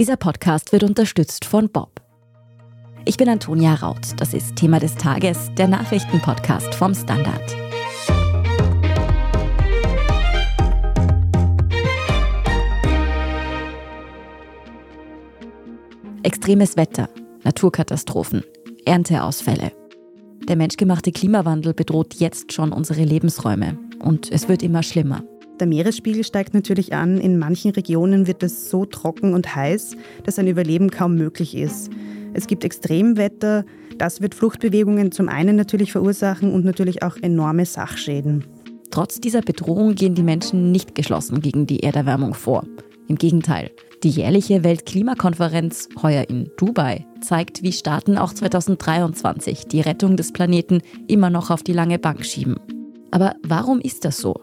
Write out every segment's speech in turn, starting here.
Dieser Podcast wird unterstützt von Bob. Ich bin Antonia Raut. Das ist Thema des Tages, der Nachrichtenpodcast vom Standard. Extremes Wetter, Naturkatastrophen, Ernteausfälle. Der menschgemachte Klimawandel bedroht jetzt schon unsere Lebensräume und es wird immer schlimmer. Der Meeresspiegel steigt natürlich an. In manchen Regionen wird es so trocken und heiß, dass ein Überleben kaum möglich ist. Es gibt Extremwetter. Das wird Fluchtbewegungen zum einen natürlich verursachen und natürlich auch enorme Sachschäden. Trotz dieser Bedrohung gehen die Menschen nicht geschlossen gegen die Erderwärmung vor. Im Gegenteil, die jährliche Weltklimakonferenz heuer in Dubai zeigt, wie Staaten auch 2023 die Rettung des Planeten immer noch auf die lange Bank schieben. Aber warum ist das so?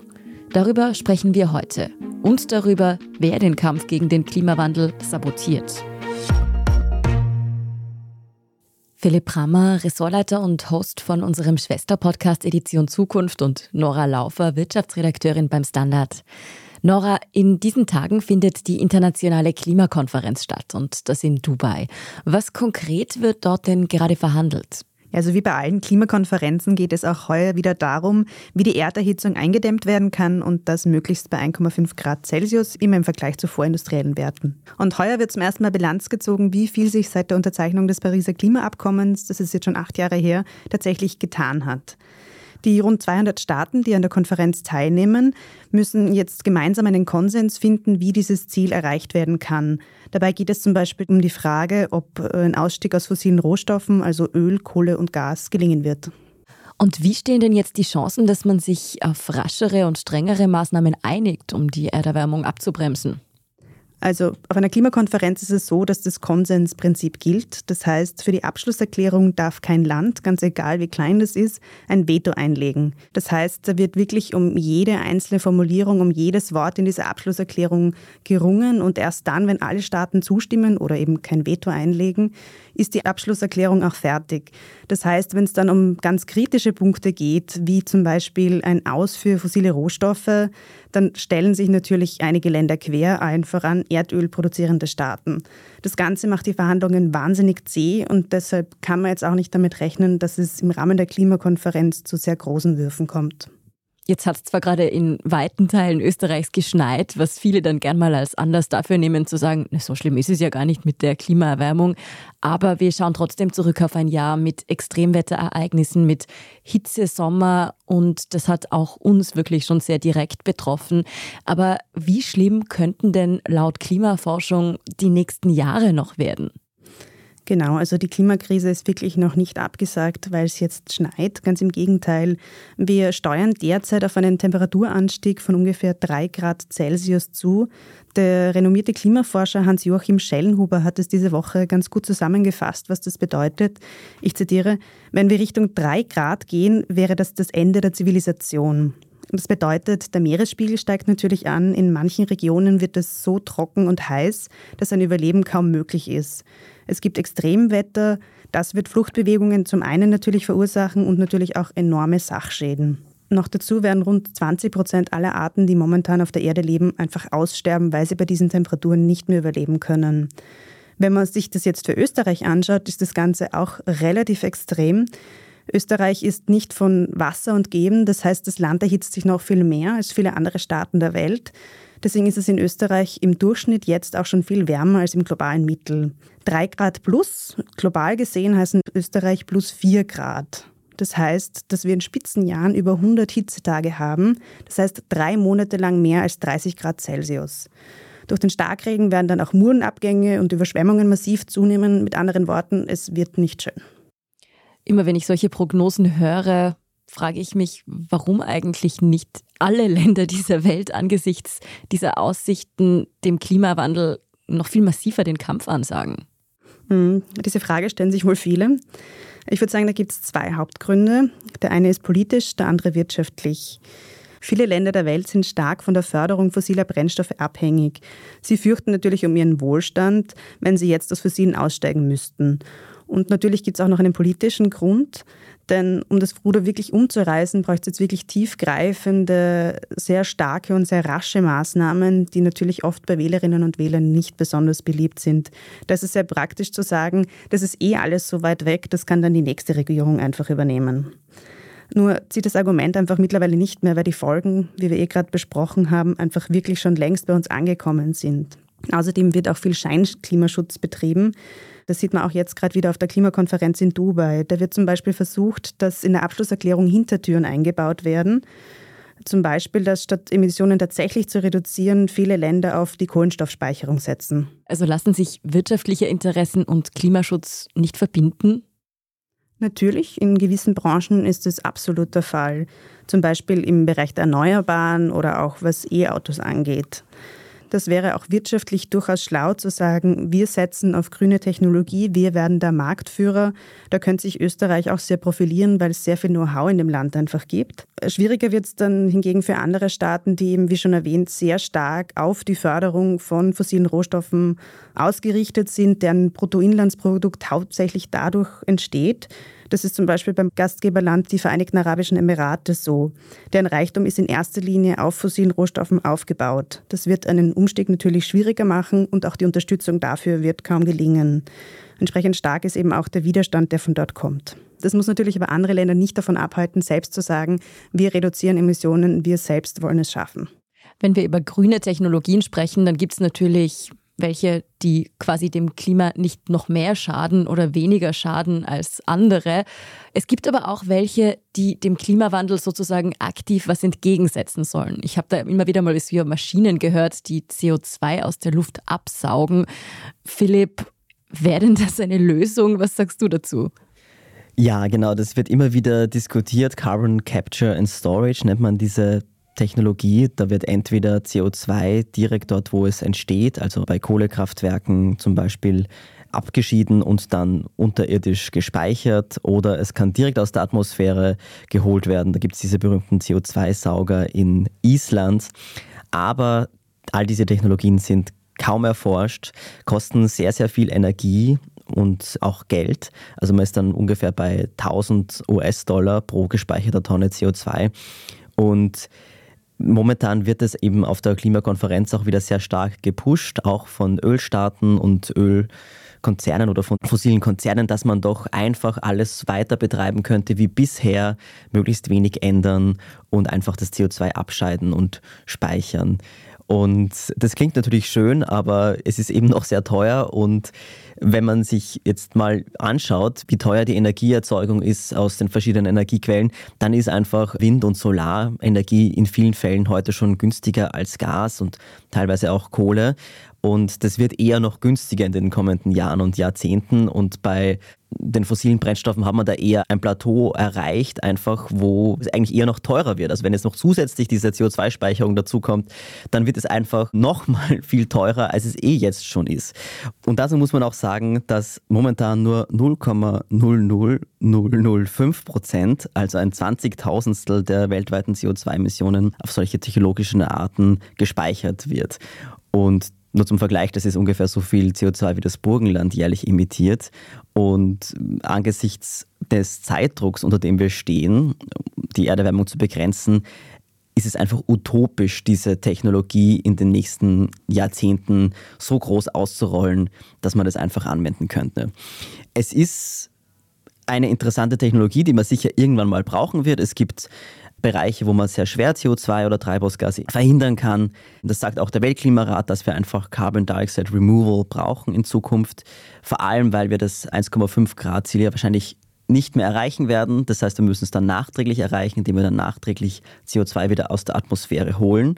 Darüber sprechen wir heute und darüber, wer den Kampf gegen den Klimawandel sabotiert. Philipp Rammer, Ressortleiter und Host von unserem Schwesterpodcast Edition Zukunft und Nora Laufer, Wirtschaftsredakteurin beim Standard. Nora, in diesen Tagen findet die internationale Klimakonferenz statt und das in Dubai. Was konkret wird dort denn gerade verhandelt? Also wie bei allen Klimakonferenzen geht es auch heuer wieder darum, wie die Erderhitzung eingedämmt werden kann und das möglichst bei 1,5 Grad Celsius, immer im Vergleich zu vorindustriellen Werten. Und heuer wird zum ersten Mal Bilanz gezogen, wie viel sich seit der Unterzeichnung des Pariser Klimaabkommens, das ist jetzt schon acht Jahre her, tatsächlich getan hat. Die rund 200 Staaten, die an der Konferenz teilnehmen, müssen jetzt gemeinsam einen Konsens finden, wie dieses Ziel erreicht werden kann. Dabei geht es zum Beispiel um die Frage, ob ein Ausstieg aus fossilen Rohstoffen, also Öl, Kohle und Gas, gelingen wird. Und wie stehen denn jetzt die Chancen, dass man sich auf raschere und strengere Maßnahmen einigt, um die Erderwärmung abzubremsen? Also auf einer Klimakonferenz ist es so, dass das Konsensprinzip gilt. Das heißt, für die Abschlusserklärung darf kein Land, ganz egal wie klein das ist, ein Veto einlegen. Das heißt, da wird wirklich um jede einzelne Formulierung, um jedes Wort in dieser Abschlusserklärung gerungen und erst dann, wenn alle Staaten zustimmen oder eben kein Veto einlegen, ist die Abschlusserklärung auch fertig. Das heißt, wenn es dann um ganz kritische Punkte geht, wie zum Beispiel ein Aus für fossile Rohstoffe, dann stellen sich natürlich einige Länder quer, allen voran Erdöl produzierende Staaten. Das Ganze macht die Verhandlungen wahnsinnig zäh und deshalb kann man jetzt auch nicht damit rechnen, dass es im Rahmen der Klimakonferenz zu sehr großen Würfen kommt. Jetzt hat es zwar gerade in weiten Teilen Österreichs geschneit, was viele dann gern mal als Anlass dafür nehmen, zu sagen, so schlimm ist es ja gar nicht mit der Klimaerwärmung. Aber wir schauen trotzdem zurück auf ein Jahr mit Extremwetterereignissen, mit Hitze, Sommer und das hat auch uns wirklich schon sehr direkt betroffen. Aber wie schlimm könnten denn laut Klimaforschung die nächsten Jahre noch werden? Genau, also die Klimakrise ist wirklich noch nicht abgesagt, weil es jetzt schneit. Ganz im Gegenteil. Wir steuern derzeit auf einen Temperaturanstieg von ungefähr drei Grad Celsius zu. Der renommierte Klimaforscher Hans-Joachim Schellenhuber hat es diese Woche ganz gut zusammengefasst, was das bedeutet. Ich zitiere, wenn wir Richtung drei Grad gehen, wäre das das Ende der Zivilisation. Das bedeutet, der Meeresspiegel steigt natürlich an. In manchen Regionen wird es so trocken und heiß, dass ein Überleben kaum möglich ist. Es gibt Extremwetter. Das wird Fluchtbewegungen zum einen natürlich verursachen und natürlich auch enorme Sachschäden. Noch dazu werden rund 20 Prozent aller Arten, die momentan auf der Erde leben, einfach aussterben, weil sie bei diesen Temperaturen nicht mehr überleben können. Wenn man sich das jetzt für Österreich anschaut, ist das Ganze auch relativ extrem. Österreich ist nicht von Wasser und Geben, das heißt, das Land erhitzt sich noch viel mehr als viele andere Staaten der Welt. Deswegen ist es in Österreich im Durchschnitt jetzt auch schon viel wärmer als im globalen Mittel. Drei Grad plus, global gesehen heißen Österreich plus vier Grad. Das heißt, dass wir in Spitzenjahren über 100 Hitzetage haben. Das heißt, drei Monate lang mehr als 30 Grad Celsius. Durch den Starkregen werden dann auch Murenabgänge und Überschwemmungen massiv zunehmen. Mit anderen Worten, es wird nicht schön. Immer wenn ich solche Prognosen höre, frage ich mich, warum eigentlich nicht alle Länder dieser Welt angesichts dieser Aussichten dem Klimawandel noch viel massiver den Kampf ansagen. Hm, diese Frage stellen sich wohl viele. Ich würde sagen, da gibt es zwei Hauptgründe. Der eine ist politisch, der andere wirtschaftlich. Viele Länder der Welt sind stark von der Förderung fossiler Brennstoffe abhängig. Sie fürchten natürlich um ihren Wohlstand, wenn sie jetzt aus fossilen aussteigen müssten. Und natürlich gibt es auch noch einen politischen Grund. Denn um das Ruder wirklich umzureißen, braucht es jetzt wirklich tiefgreifende, sehr starke und sehr rasche Maßnahmen, die natürlich oft bei Wählerinnen und Wählern nicht besonders beliebt sind. Das ist sehr praktisch zu sagen, das ist eh alles so weit weg, das kann dann die nächste Regierung einfach übernehmen. Nur zieht das Argument einfach mittlerweile nicht mehr, weil die Folgen, wie wir eh gerade besprochen haben, einfach wirklich schon längst bei uns angekommen sind. Außerdem wird auch viel Scheinklimaschutz betrieben. Das sieht man auch jetzt gerade wieder auf der Klimakonferenz in Dubai. Da wird zum Beispiel versucht, dass in der Abschlusserklärung Hintertüren eingebaut werden. Zum Beispiel, dass statt Emissionen tatsächlich zu reduzieren, viele Länder auf die Kohlenstoffspeicherung setzen. Also lassen sich wirtschaftliche Interessen und Klimaschutz nicht verbinden? Natürlich, in gewissen Branchen ist es absolut der Fall. Zum Beispiel im Bereich der Erneuerbaren oder auch was E-Autos angeht. Das wäre auch wirtschaftlich durchaus schlau zu sagen, wir setzen auf grüne Technologie, wir werden der Marktführer. Da könnte sich Österreich auch sehr profilieren, weil es sehr viel Know-how in dem Land einfach gibt. Schwieriger wird es dann hingegen für andere Staaten, die eben, wie schon erwähnt, sehr stark auf die Förderung von fossilen Rohstoffen ausgerichtet sind, deren Bruttoinlandsprodukt hauptsächlich dadurch entsteht, das ist zum Beispiel beim Gastgeberland die Vereinigten Arabischen Emirate so. Deren Reichtum ist in erster Linie auf fossilen Rohstoffen aufgebaut. Das wird einen Umstieg natürlich schwieriger machen und auch die Unterstützung dafür wird kaum gelingen. Entsprechend stark ist eben auch der Widerstand, der von dort kommt. Das muss natürlich aber andere Länder nicht davon abhalten, selbst zu sagen, wir reduzieren Emissionen, wir selbst wollen es schaffen. Wenn wir über grüne Technologien sprechen, dann gibt es natürlich welche, die quasi dem Klima nicht noch mehr schaden oder weniger schaden als andere. Es gibt aber auch welche, die dem Klimawandel sozusagen aktiv was entgegensetzen sollen. Ich habe da immer wieder mal über Maschinen gehört, die CO2 aus der Luft absaugen. Philipp, wäre denn das eine Lösung? Was sagst du dazu? Ja, genau, das wird immer wieder diskutiert. Carbon Capture and Storage nennt man diese Technologie. Da wird entweder CO2 direkt dort, wo es entsteht, also bei Kohlekraftwerken zum Beispiel, abgeschieden und dann unterirdisch gespeichert oder es kann direkt aus der Atmosphäre geholt werden. Da gibt es diese berühmten CO2-Sauger in Island. Aber all diese Technologien sind kaum erforscht, kosten sehr, sehr viel Energie und auch Geld. Also man ist dann ungefähr bei 1000 US-Dollar pro gespeicherter Tonne CO2. Und Momentan wird es eben auf der Klimakonferenz auch wieder sehr stark gepusht, auch von Ölstaaten und Ölkonzernen oder von fossilen Konzernen, dass man doch einfach alles weiter betreiben könnte wie bisher, möglichst wenig ändern und einfach das CO2 abscheiden und speichern. Und das klingt natürlich schön, aber es ist eben noch sehr teuer. Und wenn man sich jetzt mal anschaut, wie teuer die Energieerzeugung ist aus den verschiedenen Energiequellen, dann ist einfach Wind- und Solarenergie in vielen Fällen heute schon günstiger als Gas und teilweise auch Kohle. Und das wird eher noch günstiger in den kommenden Jahren und Jahrzehnten. Und bei den fossilen Brennstoffen haben wir da eher ein Plateau erreicht, einfach wo es eigentlich eher noch teurer wird. Also wenn jetzt noch zusätzlich diese CO2-Speicherung dazukommt, dann wird es einfach nochmal viel teurer, als es eh jetzt schon ist. Und dazu muss man auch sagen, dass momentan nur 0,00005 Prozent, also ein Zwanzigtausendstel der weltweiten CO2-Emissionen auf solche technologischen Arten gespeichert wird. Und nur zum Vergleich, das ist ungefähr so viel CO2 wie das Burgenland jährlich emittiert. Und angesichts des Zeitdrucks, unter dem wir stehen, die Erderwärmung zu begrenzen, ist es einfach utopisch, diese Technologie in den nächsten Jahrzehnten so groß auszurollen, dass man das einfach anwenden könnte. Es ist eine interessante Technologie, die man sicher irgendwann mal brauchen wird. Es gibt Bereiche, wo man sehr schwer CO2 oder Treibhausgase verhindern kann. Das sagt auch der Weltklimarat, dass wir einfach Carbon Dioxide Removal brauchen in Zukunft. Vor allem, weil wir das 1,5 Grad Ziel ja wahrscheinlich nicht mehr erreichen werden. Das heißt, wir müssen es dann nachträglich erreichen, indem wir dann nachträglich CO2 wieder aus der Atmosphäre holen.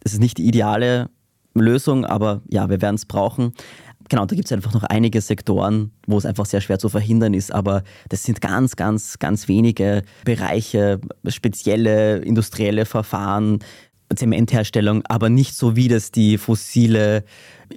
Das ist nicht die ideale Lösung, aber ja, wir werden es brauchen. Genau, da gibt es einfach noch einige Sektoren, wo es einfach sehr schwer zu verhindern ist, aber das sind ganz, ganz, ganz wenige Bereiche, spezielle industrielle Verfahren, Zementherstellung, aber nicht so, wie das die fossile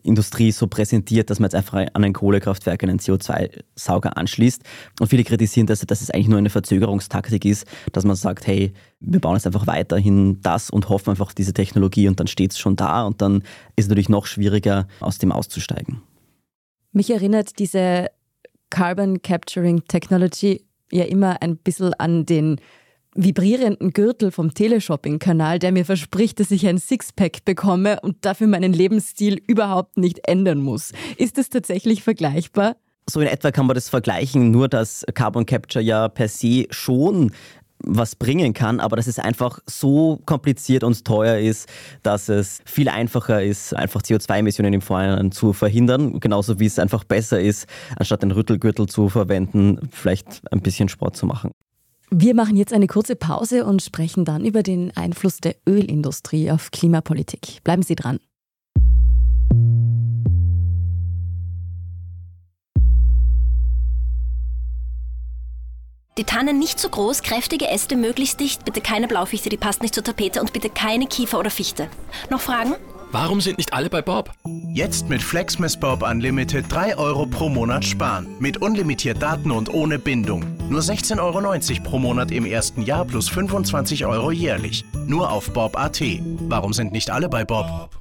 Industrie so präsentiert, dass man jetzt einfach an ein Kohlekraftwerk einen CO2-Sauger anschließt. Und viele kritisieren, dass, dass es eigentlich nur eine Verzögerungstaktik ist, dass man sagt, hey, wir bauen jetzt einfach weiterhin das und hoffen einfach auf diese Technologie und dann steht es schon da und dann ist es natürlich noch schwieriger, aus dem auszusteigen. Mich erinnert diese Carbon Capturing Technology ja immer ein bisschen an den vibrierenden Gürtel vom Teleshopping-Kanal, der mir verspricht, dass ich ein Sixpack bekomme und dafür meinen Lebensstil überhaupt nicht ändern muss. Ist das tatsächlich vergleichbar? So in etwa kann man das vergleichen, nur dass Carbon Capture ja per se schon was bringen kann, aber dass es einfach so kompliziert und teuer ist, dass es viel einfacher ist, einfach CO2-Emissionen im Vorhinein zu verhindern. Genauso wie es einfach besser ist, anstatt den Rüttelgürtel zu verwenden, vielleicht ein bisschen Sport zu machen. Wir machen jetzt eine kurze Pause und sprechen dann über den Einfluss der Ölindustrie auf Klimapolitik. Bleiben Sie dran. Die Tannen nicht zu groß, kräftige Äste möglichst dicht, bitte keine Blaufichte, die passt nicht zur Tapete und bitte keine Kiefer oder Fichte. Noch Fragen? Warum sind nicht alle bei Bob? Jetzt mit Flexmas Bob Unlimited 3 Euro pro Monat sparen. Mit unlimitiert Daten und ohne Bindung. Nur 16,90 Euro pro Monat im ersten Jahr plus 25 Euro jährlich. Nur auf Bob.at. Warum sind nicht alle bei Bob?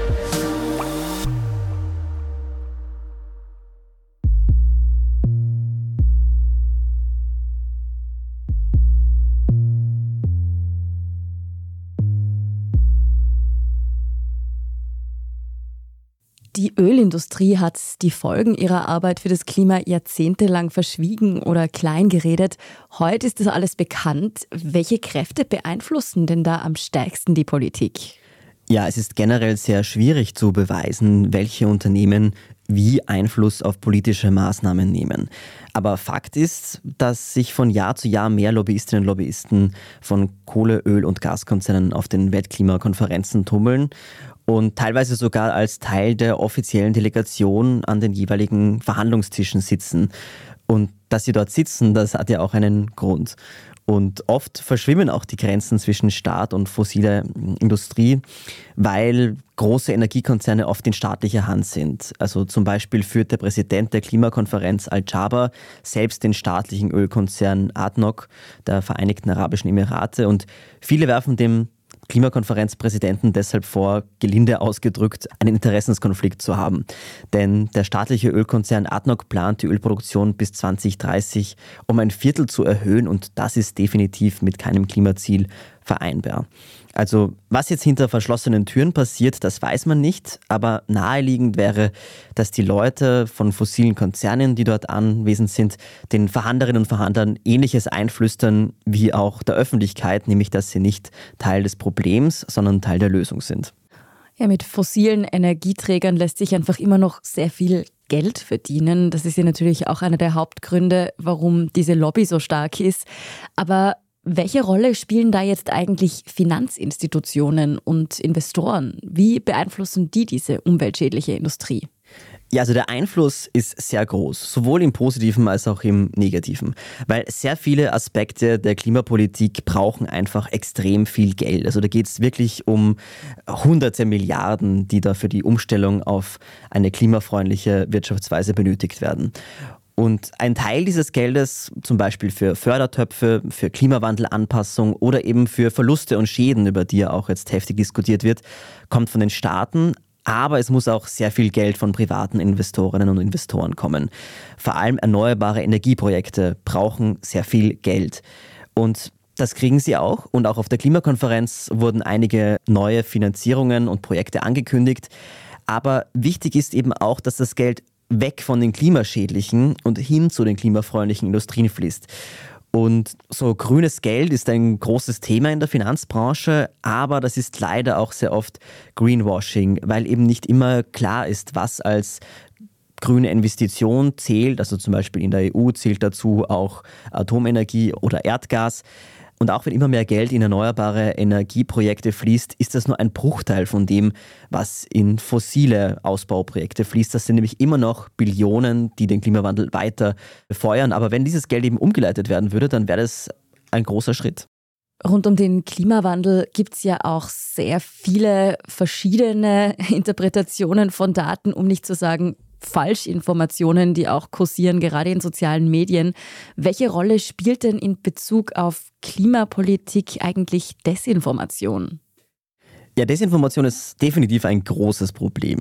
Die Ölindustrie hat die Folgen ihrer Arbeit für das Klima jahrzehntelang verschwiegen oder kleingeredet. Heute ist das alles bekannt. Welche Kräfte beeinflussen denn da am stärksten die Politik? Ja, es ist generell sehr schwierig zu beweisen, welche Unternehmen wie Einfluss auf politische Maßnahmen nehmen. Aber Fakt ist, dass sich von Jahr zu Jahr mehr Lobbyistinnen und Lobbyisten von Kohle-, Öl- und Gaskonzernen auf den Weltklimakonferenzen tummeln und teilweise sogar als Teil der offiziellen Delegation an den jeweiligen Verhandlungstischen sitzen. Und dass sie dort sitzen, das hat ja auch einen Grund. Und oft verschwimmen auch die Grenzen zwischen Staat und fossiler Industrie, weil große Energiekonzerne oft in staatlicher Hand sind. Also zum Beispiel führt der Präsident der Klimakonferenz Al-Jaber selbst den staatlichen Ölkonzern ADNOC der Vereinigten Arabischen Emirate und viele werfen dem Klimakonferenzpräsidenten deshalb vor, gelinde ausgedrückt, einen Interessenskonflikt zu haben. Denn der staatliche Ölkonzern ADNOC plant die Ölproduktion bis 2030 um ein Viertel zu erhöhen und das ist definitiv mit keinem Klimaziel vereinbar. Also was jetzt hinter verschlossenen Türen passiert, das weiß man nicht, aber naheliegend wäre, dass die Leute von fossilen Konzernen, die dort anwesend sind, den Verhandlerinnen und Verhandlern ähnliches einflüstern wie auch der Öffentlichkeit, nämlich dass sie nicht Teil des Problems, sondern Teil der Lösung sind. Ja, mit fossilen Energieträgern lässt sich einfach immer noch sehr viel Geld verdienen. Das ist ja natürlich auch einer der Hauptgründe, warum diese Lobby so stark ist. Aber welche Rolle spielen da jetzt eigentlich Finanzinstitutionen und Investoren? Wie beeinflussen die diese umweltschädliche Industrie? Ja, also der Einfluss ist sehr groß, sowohl im positiven als auch im negativen, weil sehr viele Aspekte der Klimapolitik brauchen einfach extrem viel Geld. Also da geht es wirklich um hunderte Milliarden, die da für die Umstellung auf eine klimafreundliche Wirtschaftsweise benötigt werden. Und ein Teil dieses Geldes, zum Beispiel für Fördertöpfe, für Klimawandelanpassung oder eben für Verluste und Schäden, über die ja auch jetzt heftig diskutiert wird, kommt von den Staaten. Aber es muss auch sehr viel Geld von privaten Investorinnen und Investoren kommen. Vor allem erneuerbare Energieprojekte brauchen sehr viel Geld. Und das kriegen sie auch. Und auch auf der Klimakonferenz wurden einige neue Finanzierungen und Projekte angekündigt. Aber wichtig ist eben auch, dass das Geld weg von den klimaschädlichen und hin zu den klimafreundlichen Industrien fließt. Und so grünes Geld ist ein großes Thema in der Finanzbranche, aber das ist leider auch sehr oft Greenwashing, weil eben nicht immer klar ist, was als grüne Investition zählt. Also zum Beispiel in der EU zählt dazu auch Atomenergie oder Erdgas. Und auch wenn immer mehr Geld in erneuerbare Energieprojekte fließt, ist das nur ein Bruchteil von dem, was in fossile Ausbauprojekte fließt. Das sind nämlich immer noch Billionen, die den Klimawandel weiter befeuern. Aber wenn dieses Geld eben umgeleitet werden würde, dann wäre das ein großer Schritt. Rund um den Klimawandel gibt es ja auch sehr viele verschiedene Interpretationen von Daten, um nicht zu sagen Falschinformationen, die auch kursieren, gerade in sozialen Medien. Welche Rolle spielt denn in Bezug auf Klimapolitik eigentlich Desinformation? Ja, Desinformation ist definitiv ein großes Problem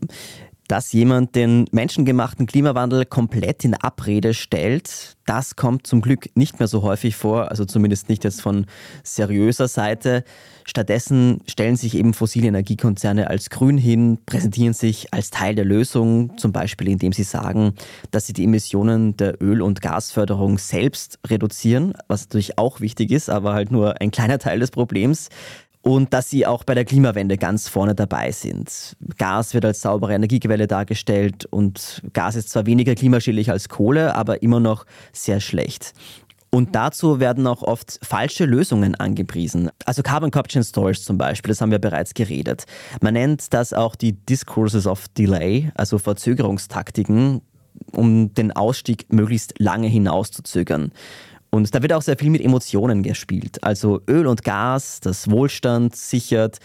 dass jemand den menschengemachten Klimawandel komplett in Abrede stellt. Das kommt zum Glück nicht mehr so häufig vor, also zumindest nicht jetzt von seriöser Seite. Stattdessen stellen sich eben fossile Energiekonzerne als grün hin, präsentieren sich als Teil der Lösung, zum Beispiel indem sie sagen, dass sie die Emissionen der Öl- und Gasförderung selbst reduzieren, was natürlich auch wichtig ist, aber halt nur ein kleiner Teil des Problems und dass sie auch bei der Klimawende ganz vorne dabei sind. Gas wird als saubere Energiequelle dargestellt und Gas ist zwar weniger klimaschädlich als Kohle, aber immer noch sehr schlecht. Und dazu werden auch oft falsche Lösungen angepriesen. Also Carbon Capture and Storage zum Beispiel, das haben wir bereits geredet. Man nennt das auch die Discourses of Delay, also Verzögerungstaktiken, um den Ausstieg möglichst lange hinauszuzögern. Und da wird auch sehr viel mit Emotionen gespielt. Also Öl und Gas, das Wohlstand sichert,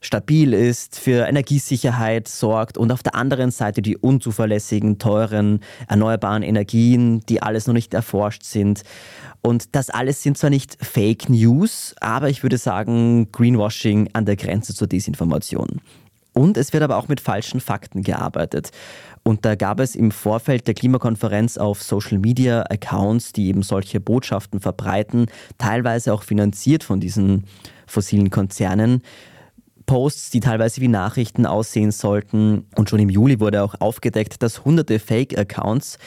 stabil ist, für Energiesicherheit sorgt und auf der anderen Seite die unzuverlässigen, teuren, erneuerbaren Energien, die alles noch nicht erforscht sind. Und das alles sind zwar nicht Fake News, aber ich würde sagen Greenwashing an der Grenze zur Desinformation. Und es wird aber auch mit falschen Fakten gearbeitet. Und da gab es im Vorfeld der Klimakonferenz auf Social Media Accounts, die eben solche Botschaften verbreiten, teilweise auch finanziert von diesen fossilen Konzernen. Posts, die teilweise wie Nachrichten aussehen sollten. Und schon im Juli wurde auch aufgedeckt, dass hunderte Fake-Accounts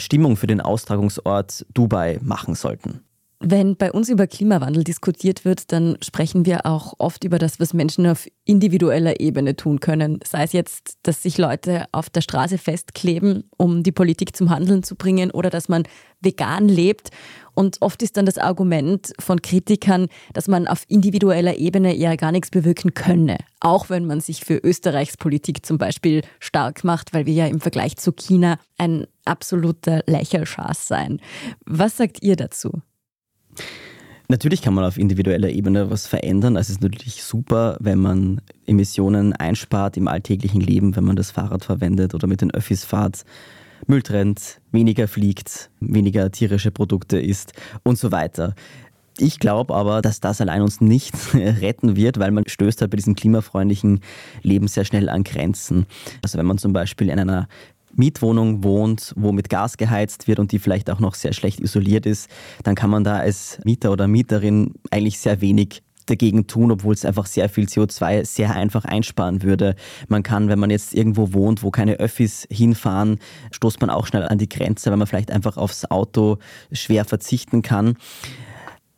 Stimmung für den Austragungsort Dubai machen sollten. Wenn bei uns über Klimawandel diskutiert wird, dann sprechen wir auch oft über das, was Menschen auf individueller Ebene tun können. Sei es jetzt, dass sich Leute auf der Straße festkleben, um die Politik zum Handeln zu bringen, oder dass man vegan lebt. Und oft ist dann das Argument von Kritikern, dass man auf individueller Ebene eher gar nichts bewirken könne. Auch wenn man sich für Österreichs Politik zum Beispiel stark macht, weil wir ja im Vergleich zu China ein absoluter Lächelschas seien. Was sagt ihr dazu? Natürlich kann man auf individueller Ebene was verändern. Es ist natürlich super, wenn man Emissionen einspart im alltäglichen Leben, wenn man das Fahrrad verwendet oder mit den Öffis fahrt, Müll trennt, weniger fliegt, weniger tierische Produkte isst und so weiter. Ich glaube aber, dass das allein uns nicht retten wird, weil man stößt halt bei diesem klimafreundlichen Leben sehr schnell an Grenzen. Also wenn man zum Beispiel in einer Mietwohnung wohnt, wo mit Gas geheizt wird und die vielleicht auch noch sehr schlecht isoliert ist, dann kann man da als Mieter oder Mieterin eigentlich sehr wenig dagegen tun, obwohl es einfach sehr viel CO2 sehr einfach einsparen würde. Man kann, wenn man jetzt irgendwo wohnt, wo keine Öffis hinfahren, stoßt man auch schnell an die Grenze, weil man vielleicht einfach aufs Auto schwer verzichten kann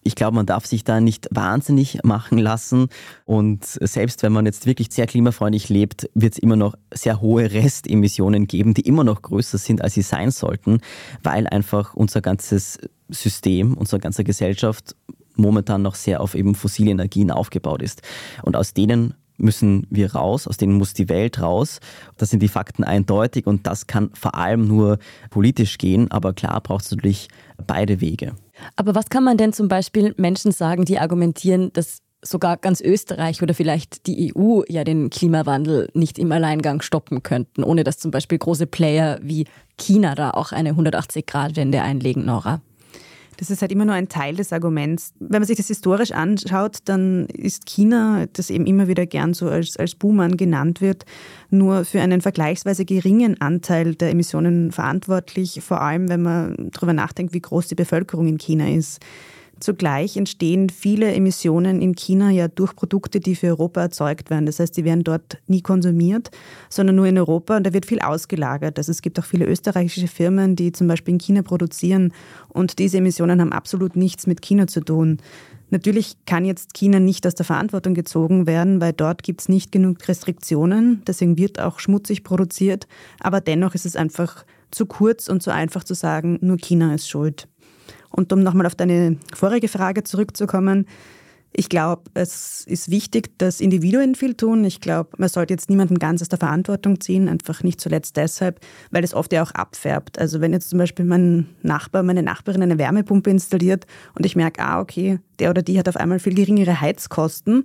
ich glaube, man darf sich da nicht wahnsinnig machen lassen. Und selbst wenn man jetzt wirklich sehr klimafreundlich lebt, wird es immer noch sehr hohe Restemissionen geben, die immer noch größer sind, als sie sein sollten, weil einfach unser ganzes System, unsere ganze Gesellschaft momentan noch sehr auf eben fossile Energien aufgebaut ist. Und aus denen müssen wir raus, aus denen muss die Welt raus. Das sind die Fakten eindeutig und das kann vor allem nur politisch gehen, aber klar braucht es natürlich beide Wege. Aber was kann man denn zum Beispiel Menschen sagen, die argumentieren, dass sogar ganz Österreich oder vielleicht die EU ja den Klimawandel nicht im Alleingang stoppen könnten, ohne dass zum Beispiel große Player wie China da auch eine 180-Grad-Wende einlegen, Nora? Das ist halt immer nur ein Teil des Arguments. Wenn man sich das historisch anschaut, dann ist China, das eben immer wieder gern so als, als Buhmann genannt wird, nur für einen vergleichsweise geringen Anteil der Emissionen verantwortlich, vor allem wenn man darüber nachdenkt, wie groß die Bevölkerung in China ist. Zugleich entstehen viele Emissionen in China ja durch Produkte, die für Europa erzeugt werden. Das heißt, die werden dort nie konsumiert, sondern nur in Europa und da wird viel ausgelagert. Also es gibt auch viele österreichische Firmen, die zum Beispiel in China produzieren und diese Emissionen haben absolut nichts mit China zu tun. Natürlich kann jetzt China nicht aus der Verantwortung gezogen werden, weil dort gibt es nicht genug Restriktionen. Deswegen wird auch schmutzig produziert. Aber dennoch ist es einfach zu kurz und zu einfach zu sagen, nur China ist schuld. Und um nochmal auf deine vorige Frage zurückzukommen, Ich glaube, es ist wichtig, dass Individuen viel tun. Ich glaube, man sollte jetzt niemanden ganz aus der Verantwortung ziehen, einfach nicht zuletzt deshalb, weil es oft ja auch abfärbt. Also wenn jetzt zum Beispiel mein Nachbar, meine Nachbarin eine Wärmepumpe installiert und ich merke, ah, okay, der oder die hat auf einmal viel geringere Heizkosten,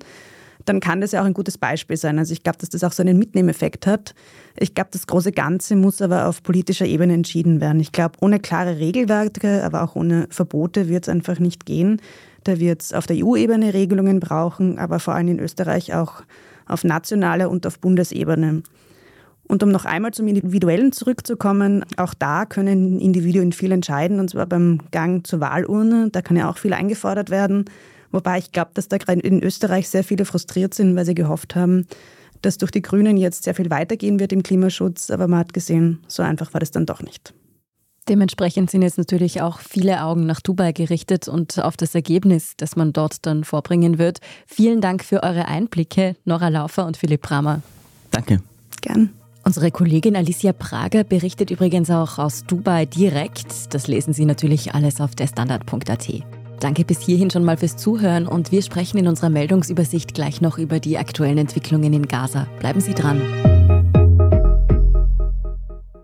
dann kann das ja auch ein gutes Beispiel sein. Also ich glaube, dass das auch so einen Mitnehmeffekt hat. Ich glaube, das große Ganze muss aber auf politischer Ebene entschieden werden. Ich glaube, ohne klare Regelwerke, aber auch ohne Verbote wird es einfach nicht gehen. Da wird es auf der EU-Ebene Regelungen brauchen, aber vor allem in Österreich auch auf nationaler und auf Bundesebene. Und um noch einmal zum Individuellen zurückzukommen, auch da können Individuen viel entscheiden, und zwar beim Gang zur Wahlurne. Da kann ja auch viel eingefordert werden. Wobei ich glaube, dass da gerade in Österreich sehr viele frustriert sind, weil sie gehofft haben, dass durch die Grünen jetzt sehr viel weitergehen wird im Klimaschutz. Aber man hat gesehen, so einfach war das dann doch nicht. Dementsprechend sind jetzt natürlich auch viele Augen nach Dubai gerichtet und auf das Ergebnis, das man dort dann vorbringen wird. Vielen Dank für eure Einblicke, Nora Laufer und Philipp Bramer. Danke. Gern. Unsere Kollegin Alicia Prager berichtet übrigens auch aus Dubai direkt. Das lesen Sie natürlich alles auf derstandard.at. Danke bis hierhin schon mal fürs Zuhören und wir sprechen in unserer Meldungsübersicht gleich noch über die aktuellen Entwicklungen in Gaza. Bleiben Sie dran.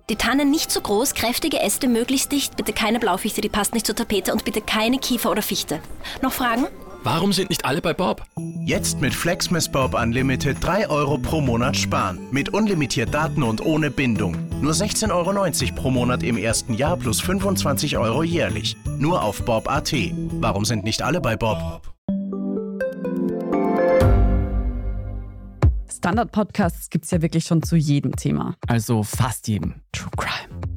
Die Tannen nicht zu groß, kräftige Äste möglichst dicht, bitte keine Blaufichte, die passt nicht zur Tapete und bitte keine Kiefer oder Fichte. Noch Fragen? Warum sind nicht alle bei Bob? Jetzt mit Flexmas Bob Unlimited 3 Euro pro Monat sparen. Mit unlimitiert Daten und ohne Bindung. Nur 16,90 Euro pro Monat im ersten Jahr plus 25 Euro jährlich. Nur auf Bob.at. Warum sind nicht alle bei Bob? Standard-Podcasts gibt es ja wirklich schon zu jedem Thema. Also fast jedem. True Crime.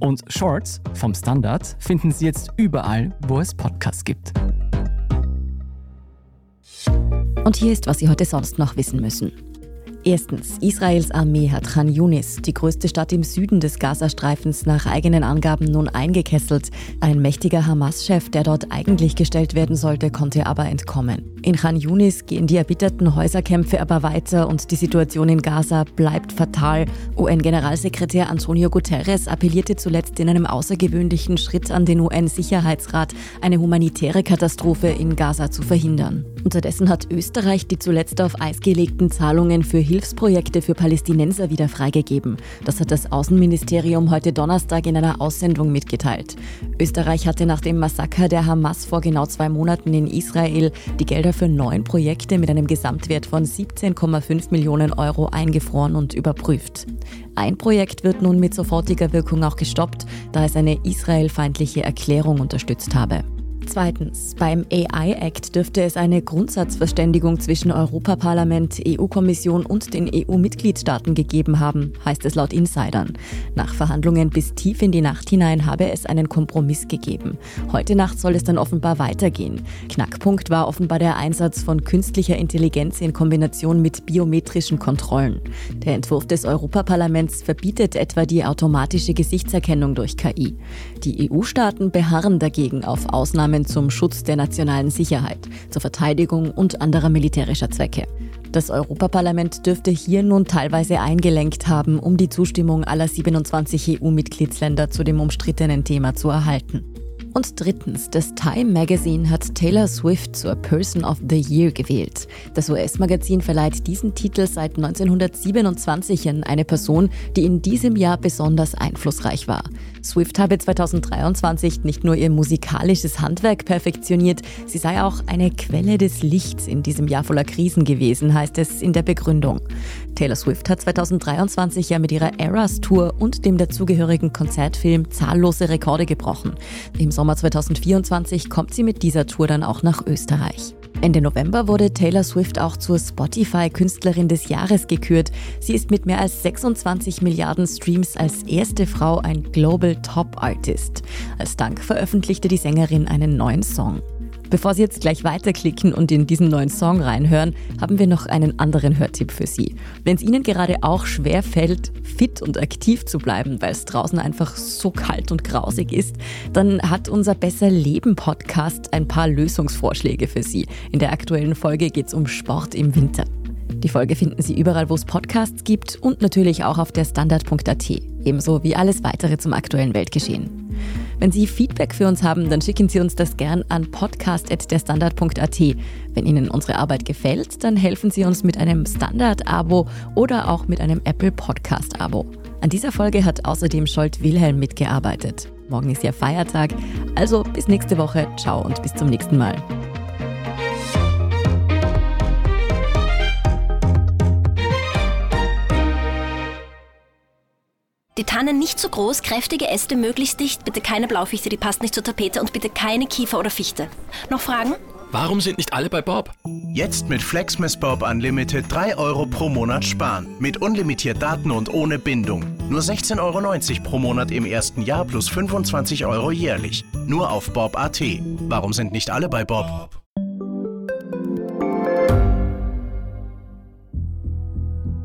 Und Shorts vom Standard finden Sie jetzt überall, wo es Podcasts gibt. Und hier ist, was Sie heute sonst noch wissen müssen. Erstens, Israels Armee hat Khan Yunis, die größte Stadt im Süden des Gazastreifens, nach eigenen Angaben nun eingekesselt. Ein mächtiger Hamas-Chef, der dort eigentlich gestellt werden sollte, konnte aber entkommen. In Khan Yunis gehen die erbitterten Häuserkämpfe aber weiter und die Situation in Gaza bleibt fatal. UN-Generalsekretär Antonio Guterres appellierte zuletzt in einem außergewöhnlichen Schritt an den UN-Sicherheitsrat, eine humanitäre Katastrophe in Gaza zu verhindern. Unterdessen hat Österreich die zuletzt auf Eis gelegten Zahlungen für Hilfsprojekte für Palästinenser wieder freigegeben. Das hat das Außenministerium heute Donnerstag in einer Aussendung mitgeteilt. Österreich hatte nach dem Massaker der Hamas vor genau zwei Monaten in Israel die Gelder für neun Projekte mit einem Gesamtwert von 17,5 Millionen Euro eingefroren und überprüft. Ein Projekt wird nun mit sofortiger Wirkung auch gestoppt, da es eine israelfeindliche Erklärung unterstützt habe. Zweitens, beim AI Act dürfte es eine Grundsatzverständigung zwischen Europaparlament, EU-Kommission und den EU-Mitgliedstaaten gegeben haben, heißt es laut Insidern. Nach Verhandlungen bis tief in die Nacht hinein habe es einen Kompromiss gegeben. Heute Nacht soll es dann offenbar weitergehen. Knackpunkt war offenbar der Einsatz von künstlicher Intelligenz in Kombination mit biometrischen Kontrollen. Der Entwurf des Europaparlaments verbietet etwa die automatische Gesichtserkennung durch KI. Die EU-Staaten beharren dagegen auf Ausnahmen Maßnahmen zum Schutz der nationalen Sicherheit, zur Verteidigung und anderer militärischer Zwecke. Das Europaparlament dürfte hier nun teilweise eingelenkt haben, um die Zustimmung aller 27 EU-Mitgliedsländer zu dem umstrittenen Thema zu erhalten. Und drittens, das Time Magazine hat Taylor Swift zur Person of the Year gewählt. Das US-Magazin verleiht diesen Titel seit 1927 an eine Person, die in diesem Jahr besonders einflussreich war. Swift habe 2023 nicht nur ihr musikalisches Handwerk perfektioniert, sie sei auch eine Quelle des Lichts in diesem Jahr voller Krisen gewesen, heißt es in der Begründung. Taylor Swift hat 2023 ja mit ihrer Eras Tour und dem dazugehörigen Konzertfilm zahllose Rekorde gebrochen. Im Sommer 2024 kommt sie mit dieser Tour dann auch nach Österreich. Ende November wurde Taylor Swift auch zur Spotify-Künstlerin des Jahres gekürt. Sie ist mit mehr als 26 Milliarden Streams als erste Frau ein Global Top Artist. Als Dank veröffentlichte die Sängerin einen neuen Song. Bevor Sie jetzt gleich weiterklicken und in diesen neuen Song reinhören, haben wir noch einen anderen Hörtipp für Sie. Wenn es Ihnen gerade auch schwer fällt, fit und aktiv zu bleiben, weil es draußen einfach so kalt und grausig ist, dann hat unser Besser Leben Podcast ein paar Lösungsvorschläge für Sie. In der aktuellen Folge geht es um Sport im Winter. Die Folge finden Sie überall, wo es Podcasts gibt und natürlich auch auf der Standard.at, ebenso wie alles weitere zum aktuellen Weltgeschehen. Wenn Sie Feedback für uns haben, dann schicken Sie uns das gern an podcast.derstandard.at. Wenn Ihnen unsere Arbeit gefällt, dann helfen Sie uns mit einem Standard-Abo oder auch mit einem Apple Podcast-Abo. An dieser Folge hat außerdem Scholt Wilhelm mitgearbeitet. Morgen ist ja Feiertag, also bis nächste Woche. Ciao und bis zum nächsten Mal. Die Tannen nicht zu groß, kräftige Äste möglichst dicht, bitte keine Blaufichte, die passt nicht zur Tapete und bitte keine Kiefer oder Fichte. Noch Fragen? Warum sind nicht alle bei Bob? Jetzt mit Flexmas Bob Unlimited 3 Euro pro Monat sparen. Mit unlimitiert Daten und ohne Bindung. Nur 16,90 Euro pro Monat im ersten Jahr plus 25 Euro jährlich. Nur auf Bob.at. Warum sind nicht alle bei Bob?